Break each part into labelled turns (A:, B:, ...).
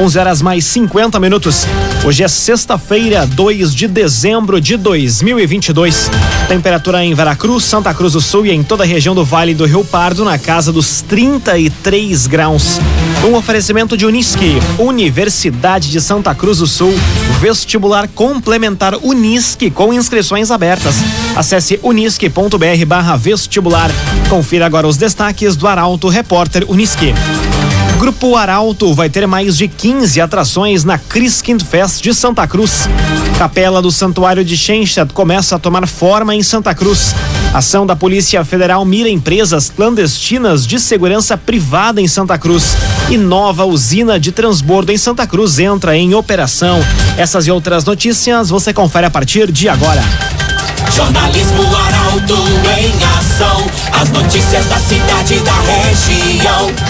A: 11 horas mais 50 minutos. Hoje é sexta-feira, 2 de dezembro de 2022. Temperatura em Veracruz, Santa Cruz do Sul e em toda a região do Vale do Rio Pardo na casa dos 33 graus. Um oferecimento de Unisque, Universidade de Santa Cruz do Sul, vestibular complementar Unisque com inscrições abertas. Acesse unisque.br/vestibular. Confira agora os destaques do Arauto Repórter Unisque. Grupo Arauto vai ter mais de 15 atrações na Christkind Fest de Santa Cruz. Capela do Santuário de Schenstadt começa a tomar forma em Santa Cruz. Ação da Polícia Federal mira empresas clandestinas de segurança privada em Santa Cruz. E nova usina de transbordo em Santa Cruz entra em operação. Essas e outras notícias você confere a partir de agora.
B: Jornalismo Arauto em ação. As notícias da cidade e da região.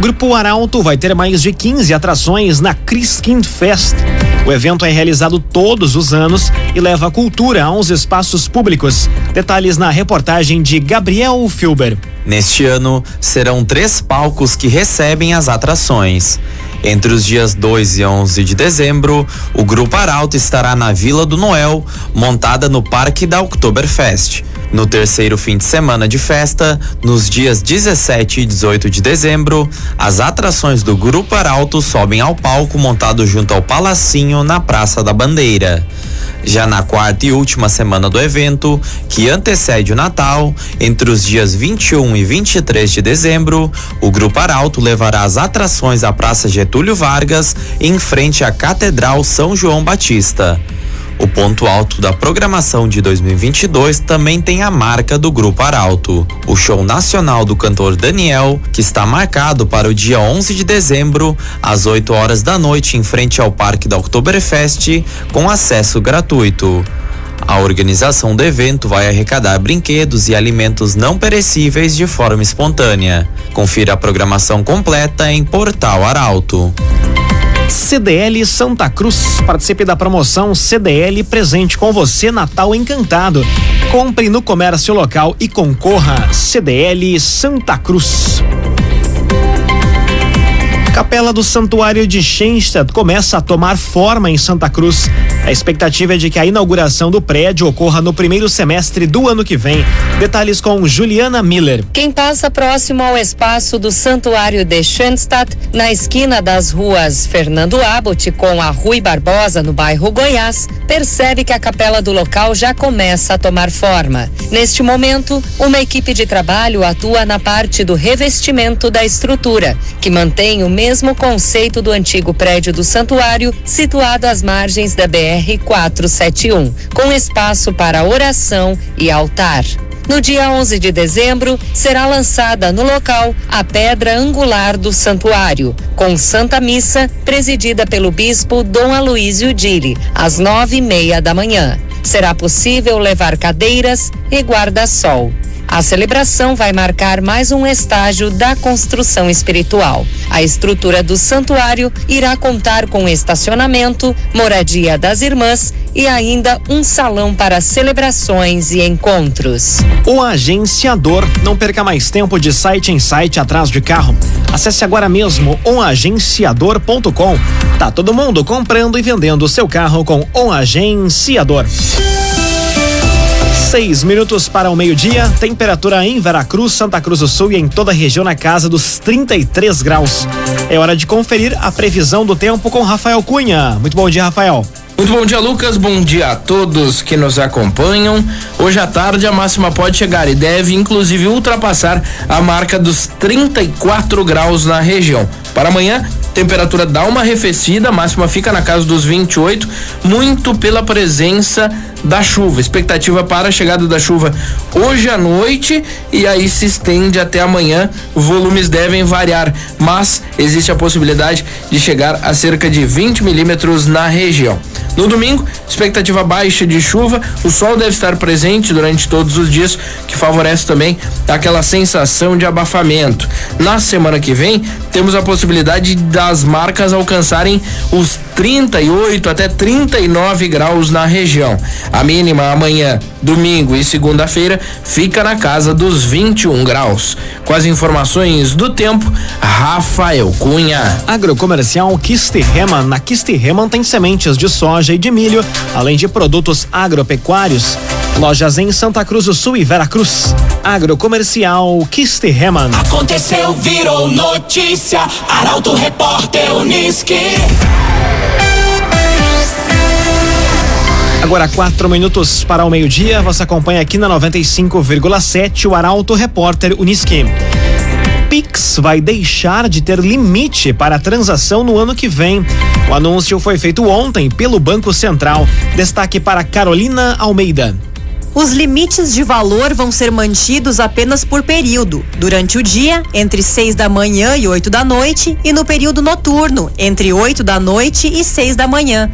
A: Grupo Arauto vai ter mais de 15 atrações na Christkind Fest. O evento é realizado todos os anos e leva cultura a uns espaços públicos. Detalhes na reportagem de Gabriel Filber.
C: Neste ano, serão três palcos que recebem as atrações. Entre os dias 2 e 11 de dezembro, o Grupo Arauto estará na Vila do Noel, montada no Parque da Oktoberfest. No terceiro fim de semana de festa, nos dias 17 e 18 de dezembro, as atrações do Grupo Arauto sobem ao palco montado junto ao Palacinho na Praça da Bandeira. Já na quarta e última semana do evento, que antecede o Natal, entre os dias 21 e 23 de dezembro, o Grupo Arauto levará as atrações à Praça Getúlio Vargas, em frente à Catedral São João Batista. O ponto alto da programação de 2022 também tem a marca do Grupo Arauto, o show nacional do cantor Daniel, que está marcado para o dia 11 de dezembro, às 8 horas da noite, em frente ao Parque da Oktoberfest, com acesso gratuito. A organização do evento vai arrecadar brinquedos e alimentos não perecíveis de forma espontânea. Confira a programação completa em Portal Arauto.
A: CDL Santa Cruz. Participe da promoção CDL Presente com você Natal Encantado. Compre no comércio local e concorra. CDL Santa Cruz. Capela do Santuário de Schenstadt começa a tomar forma em Santa Cruz. A expectativa é de que a inauguração do prédio ocorra no primeiro semestre do ano que vem. Detalhes com Juliana Miller.
D: Quem passa próximo ao espaço do Santuário de Schenstadt, na esquina das ruas Fernando Abbott com a Rui Barbosa, no bairro Goiás, percebe que a capela do local já começa a tomar forma. Neste momento, uma equipe de trabalho atua na parte do revestimento da estrutura, que mantém o mesmo conceito do antigo prédio do santuário, situado às margens da BR 471, com espaço para oração e altar. No dia 11 de dezembro, será lançada no local a pedra angular do santuário, com Santa Missa, presidida pelo bispo Dom Aloísio Dili, às nove e meia da manhã. Será possível levar cadeiras e guarda-sol. A celebração vai marcar mais um estágio da construção espiritual. A estrutura do santuário irá contar com estacionamento, moradia das irmãs e ainda um salão para celebrações e encontros.
A: O agenciador. Não perca mais tempo de site em site atrás de carro. Acesse agora mesmo omagenciador.com. Tá todo mundo comprando e vendendo seu carro com o agenciador. Seis minutos para o meio-dia, temperatura em Veracruz, Santa Cruz do Sul e em toda a região na casa dos 33 graus. É hora de conferir a previsão do tempo com Rafael Cunha. Muito bom dia, Rafael.
E: Muito bom dia, Lucas. Bom dia a todos que nos acompanham. Hoje à tarde a máxima pode chegar e deve inclusive ultrapassar a marca dos 34 graus na região. Para amanhã, temperatura dá uma arrefecida, a máxima fica na casa dos 28, muito pela presença da chuva. Expectativa para a chegada da chuva hoje à noite e aí se estende até amanhã. Volumes devem variar, mas existe a possibilidade de chegar a cerca de 20 milímetros na região. No domingo, expectativa baixa de chuva, o sol deve estar presente durante todos os dias, que favorece também aquela sensação de abafamento. Na semana que vem, temos a possibilidade das marcas alcançarem os 38 até 39 graus na região. A mínima amanhã, domingo e segunda-feira fica na casa dos 21 graus. Com as informações do tempo, Rafael Cunha.
A: Agrocomercial Kistiheman. Na Kistiheman tem sementes de soja e de milho, além de produtos agropecuários. Lojas em Santa Cruz do Sul e Veracruz. Agrocomercial Kistiheman.
B: Aconteceu, virou notícia. Arauto Repórter Uniski.
A: Agora quatro minutos para o meio-dia. Você acompanha aqui na 95,7 o Arauto Repórter Uniski. Pix vai deixar de ter limite para a transação no ano que vem. O anúncio foi feito ontem pelo Banco Central. Destaque para Carolina Almeida.
F: Os limites de valor vão ser mantidos apenas por período, durante o dia, entre 6 da manhã e 8 da noite, e no período noturno, entre 8 da noite e 6 da manhã.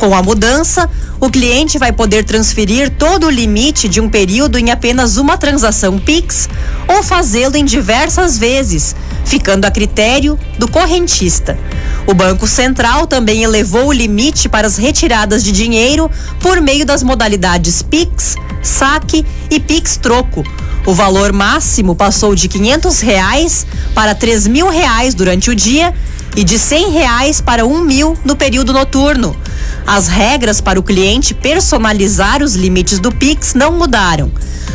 F: Com a mudança, o cliente vai poder transferir todo o limite de um período em apenas uma transação Pix ou fazê-lo em diversas vezes, ficando a critério do correntista. O Banco Central também elevou o limite para as retiradas de dinheiro por meio das modalidades Pix, Saque e Pix Troco. O valor máximo passou de quinhentos reais para três mil reais durante o dia e de cem reais para um mil no período noturno. As regras para o cliente personalizar os limites do Pix não mudaram.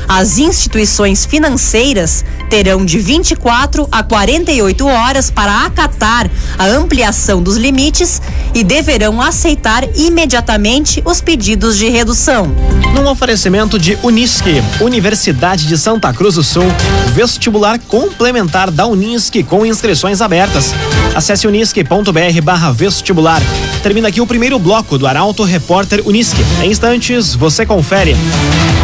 F: As instituições financeiras terão de 24 a 48 horas para acatar a ampliação dos limites e deverão aceitar imediatamente os pedidos de redução.
A: Num oferecimento de Unisque, Universidade de Santa Cruz do Sul, vestibular complementar da Unisque com inscrições abertas. Acesse unisque.br barra vestibular. Termina aqui o primeiro bloco do Arauto Repórter Unisque. Em instantes, você confere.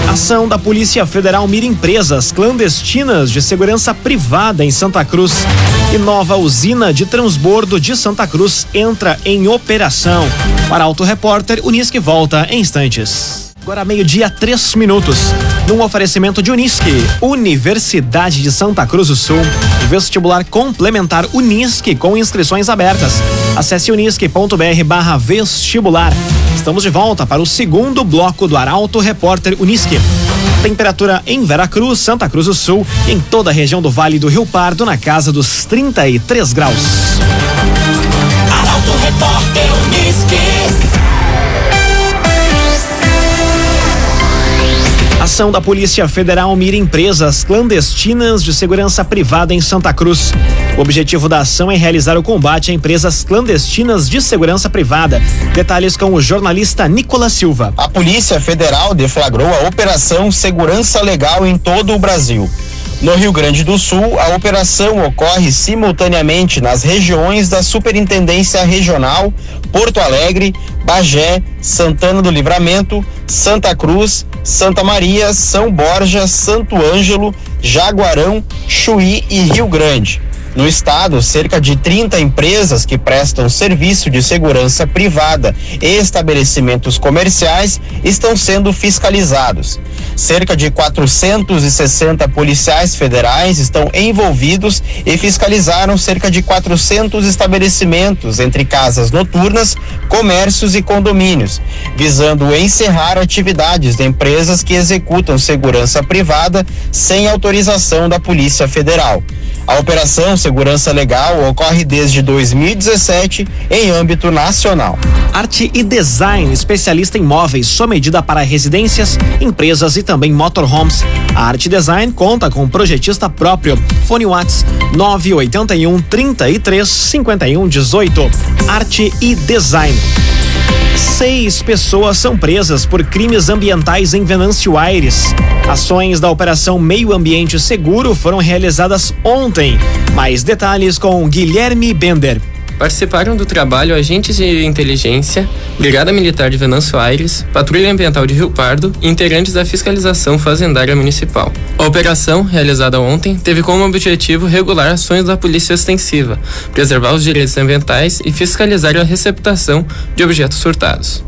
A: Ação da Polícia Federal mira empresas clandestinas de segurança privada em Santa Cruz. E nova usina de transbordo de Santa Cruz entra em operação. Para Auto Repórter, Unisque volta em instantes. Agora meio-dia, três minutos. Num oferecimento de Unisque, Universidade de Santa Cruz do Sul. Vestibular complementar Unisque com inscrições abertas. Acesse unisque.br barra vestibular. Estamos de volta para o segundo bloco do Arauto Repórter Unisque. Temperatura em Veracruz, Santa Cruz do Sul em toda a região do Vale do Rio Pardo na casa dos 33 graus.
B: Arauto Repórter Uniski.
A: Ação da Polícia Federal mira empresas clandestinas de segurança privada em Santa Cruz. O objetivo da ação é realizar o combate a empresas clandestinas de segurança privada. Detalhes com o jornalista Nicolas Silva.
G: A Polícia Federal deflagrou a Operação Segurança Legal em todo o Brasil. No Rio Grande do Sul, a operação ocorre simultaneamente nas regiões da Superintendência Regional, Porto Alegre, Bagé, Santana do Livramento, Santa Cruz, Santa Maria, São Borja, Santo Ângelo, Jaguarão, Chuí e Rio Grande. No estado, cerca de 30 empresas que prestam serviço de segurança privada e estabelecimentos comerciais estão sendo fiscalizados. Cerca de 460 policiais federais estão envolvidos e fiscalizaram cerca de 400 estabelecimentos, entre casas noturnas, comércios e condomínios, visando encerrar atividades de empresas que executam segurança privada sem autorização da Polícia Federal. A Operação Segurança Legal ocorre desde 2017 em âmbito nacional.
A: Arte e Design, especialista em móveis, sua medida para residências, empresas e também motorhomes. A Arte Design conta com projetista próprio. Fone Whats 981 33 51 18. Arte e Design. Seis pessoas são presas por crimes ambientais em Venâncio Aires. Ações da Operação Meio Ambiente Seguro foram realizadas ontem. Mais detalhes com Guilherme Bender.
H: Participaram do trabalho agentes de inteligência, Brigada Militar de Venâncio Aires, Patrulha Ambiental de Rio Pardo e integrantes da Fiscalização Fazendária Municipal. A operação, realizada ontem, teve como objetivo regular ações da Polícia Extensiva, preservar os direitos ambientais e fiscalizar a receptação de objetos furtados.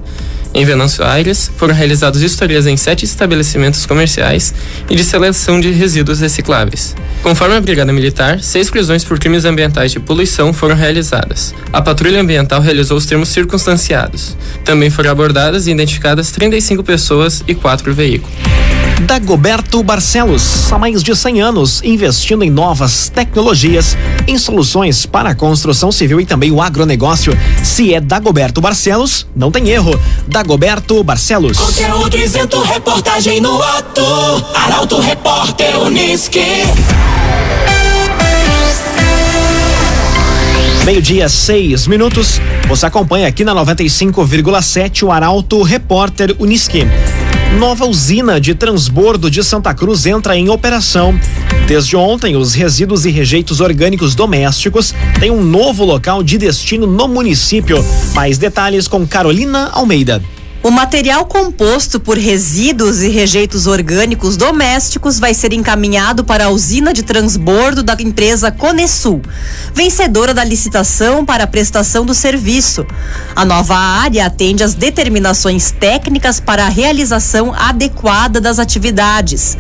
H: Em Venâncio Aires, foram realizados vistorias em sete estabelecimentos comerciais e de seleção de resíduos recicláveis. Conforme a Brigada Militar, seis prisões por crimes ambientais de poluição foram realizadas. A Patrulha Ambiental realizou os termos circunstanciados. Também foram abordadas e identificadas 35 pessoas e quatro veículos.
A: Dagoberto Barcelos, há mais de 100 anos, investindo em novas tecnologias, em soluções para a construção civil e também o agronegócio. Se é Dagoberto Barcelos, não tem erro. Dagoberto Barcelos.
B: Conteúdo isento, reportagem no ato. Arauto Repórter Uniski.
A: Meio-dia, seis minutos. Você acompanha aqui na 95,7 o Arauto Repórter Uniski. Nova usina de transbordo de Santa Cruz entra em operação. Desde ontem, os resíduos e rejeitos orgânicos domésticos têm um novo local de destino no município. Mais detalhes com Carolina Almeida.
F: O material composto por resíduos e rejeitos orgânicos domésticos vai ser encaminhado para a usina de transbordo da empresa Conesul, vencedora da licitação para a prestação do serviço. A nova área atende às determinações técnicas para a realização adequada das atividades.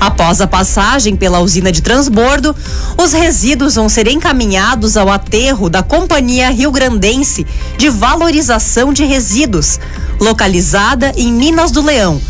F: Após a passagem pela usina de transbordo, os resíduos vão ser encaminhados ao aterro da Companhia Rio Grandense de Valorização de Resíduos localizada em Minas do Leão.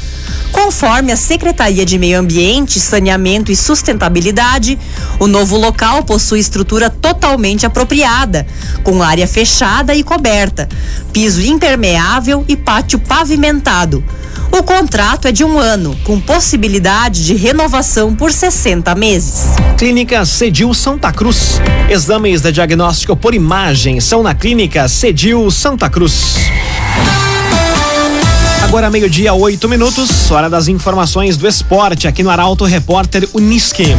F: Conforme a Secretaria de Meio Ambiente, Saneamento e Sustentabilidade, o novo local possui estrutura totalmente apropriada, com área fechada e coberta, piso impermeável e pátio pavimentado. O contrato é de um ano, com possibilidade de renovação por 60 meses.
A: Clínica Cedil Santa Cruz. Exames de diagnóstico por imagem são na Clínica Cedil Santa Cruz. Agora meio-dia, oito minutos, hora das informações do esporte aqui no Arauto Repórter Uniski.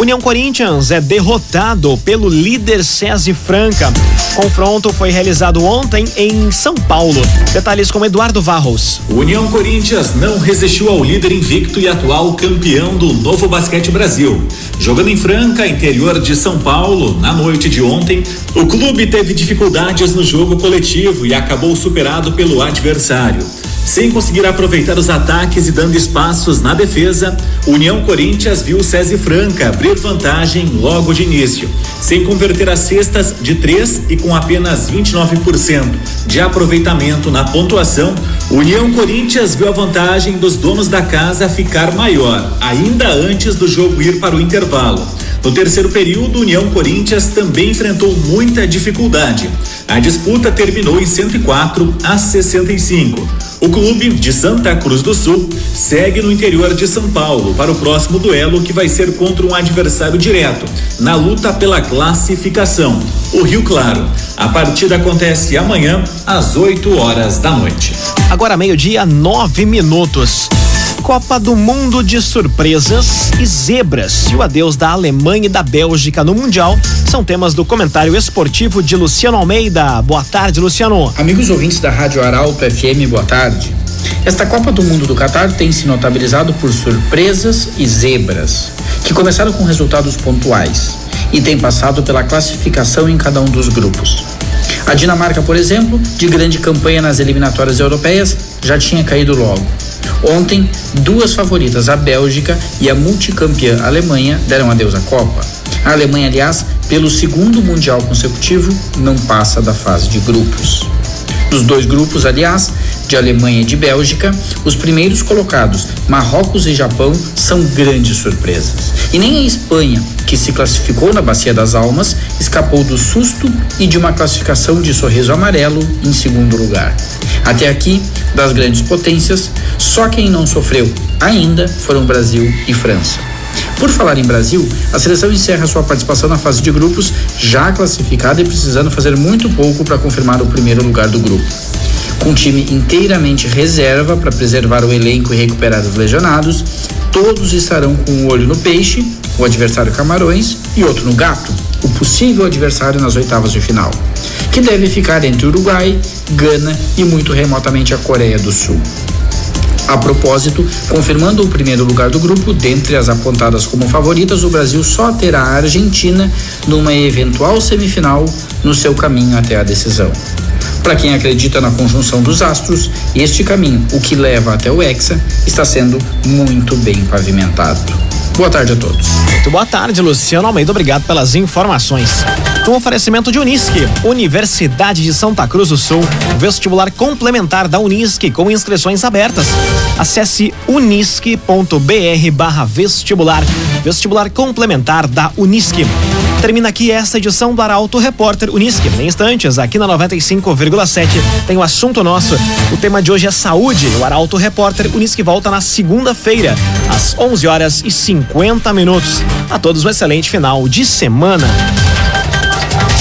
A: União Corinthians é derrotado pelo líder César Franca. Confronto foi realizado ontem em São Paulo. Detalhes com Eduardo Varros.
I: União Corinthians não resistiu ao líder invicto e atual campeão do Novo Basquete Brasil. Jogando em Franca, interior de São Paulo, na noite de ontem, o clube teve dificuldades no jogo coletivo e acabou superado pelo adversário. Sem conseguir aproveitar os ataques e dando espaços na defesa, União Corinthians viu César Franca abrir vantagem logo de início. Sem converter as cestas de três e com apenas 29% de aproveitamento na pontuação, União Corinthians viu a vantagem dos donos da casa ficar maior, ainda antes do jogo ir para o intervalo. No terceiro período, União Corinthians também enfrentou muita dificuldade. A disputa terminou em 104 a 65. O clube de Santa Cruz do Sul segue no interior de São Paulo para o próximo duelo que vai ser contra um adversário direto na luta pela classificação, o Rio Claro. A partida acontece amanhã às 8 horas da noite.
A: Agora meio-dia, nove minutos. Copa do Mundo de surpresas e zebras e o adeus da Alemanha e da Bélgica no Mundial são temas do comentário esportivo de Luciano Almeida. Boa tarde, Luciano.
J: Amigos ouvintes da Rádio Arauto FM, boa tarde. Esta Copa do Mundo do Catar tem se notabilizado por surpresas e zebras, que começaram com resultados pontuais e tem passado pela classificação em cada um dos grupos. A Dinamarca, por exemplo, de grande campanha nas eliminatórias europeias, já tinha caído logo. Ontem, duas favoritas, a Bélgica e a multicampeã Alemanha, deram adeus à Copa. A Alemanha, aliás, pelo segundo Mundial consecutivo, não passa da fase de grupos. Dos dois grupos, aliás, de Alemanha e de Bélgica, os primeiros colocados, Marrocos e Japão, são grandes surpresas. E nem a Espanha, que se classificou na Bacia das Almas, escapou do susto e de uma classificação de sorriso amarelo em segundo lugar. Até aqui, das grandes potências, só quem não sofreu ainda foram Brasil e França. Por falar em Brasil, a seleção encerra sua participação na fase de grupos, já classificada e precisando fazer muito pouco para confirmar o primeiro lugar do grupo. Com time inteiramente reserva para preservar o elenco e recuperar os lesionados, todos estarão com um olho no peixe, o adversário Camarões, e outro no gato, o possível adversário nas oitavas de final, que deve ficar entre Uruguai, Gana e muito remotamente a Coreia do Sul. A propósito, confirmando o primeiro lugar do grupo, dentre as apontadas como favoritas, o Brasil só terá a Argentina numa eventual semifinal no seu caminho até a decisão. Para quem acredita na conjunção dos astros, este caminho, o que leva até o Hexa, está sendo muito bem pavimentado. Boa tarde a todos.
A: Muito boa tarde, Luciano Almeida. Obrigado pelas informações. Com oferecimento de Unisque, Universidade de Santa Cruz do Sul, vestibular complementar da Unisque com inscrições abertas. Acesse unisque.br barra vestibular. Vestibular complementar da Unisque. Termina aqui esta edição do Arauto Repórter Unisque. Em instantes, aqui na 95,7, tem o assunto nosso. O tema de hoje é saúde. O Arauto Repórter Unisque volta na segunda-feira, às 11 horas e 50 minutos. A todos um excelente final de semana.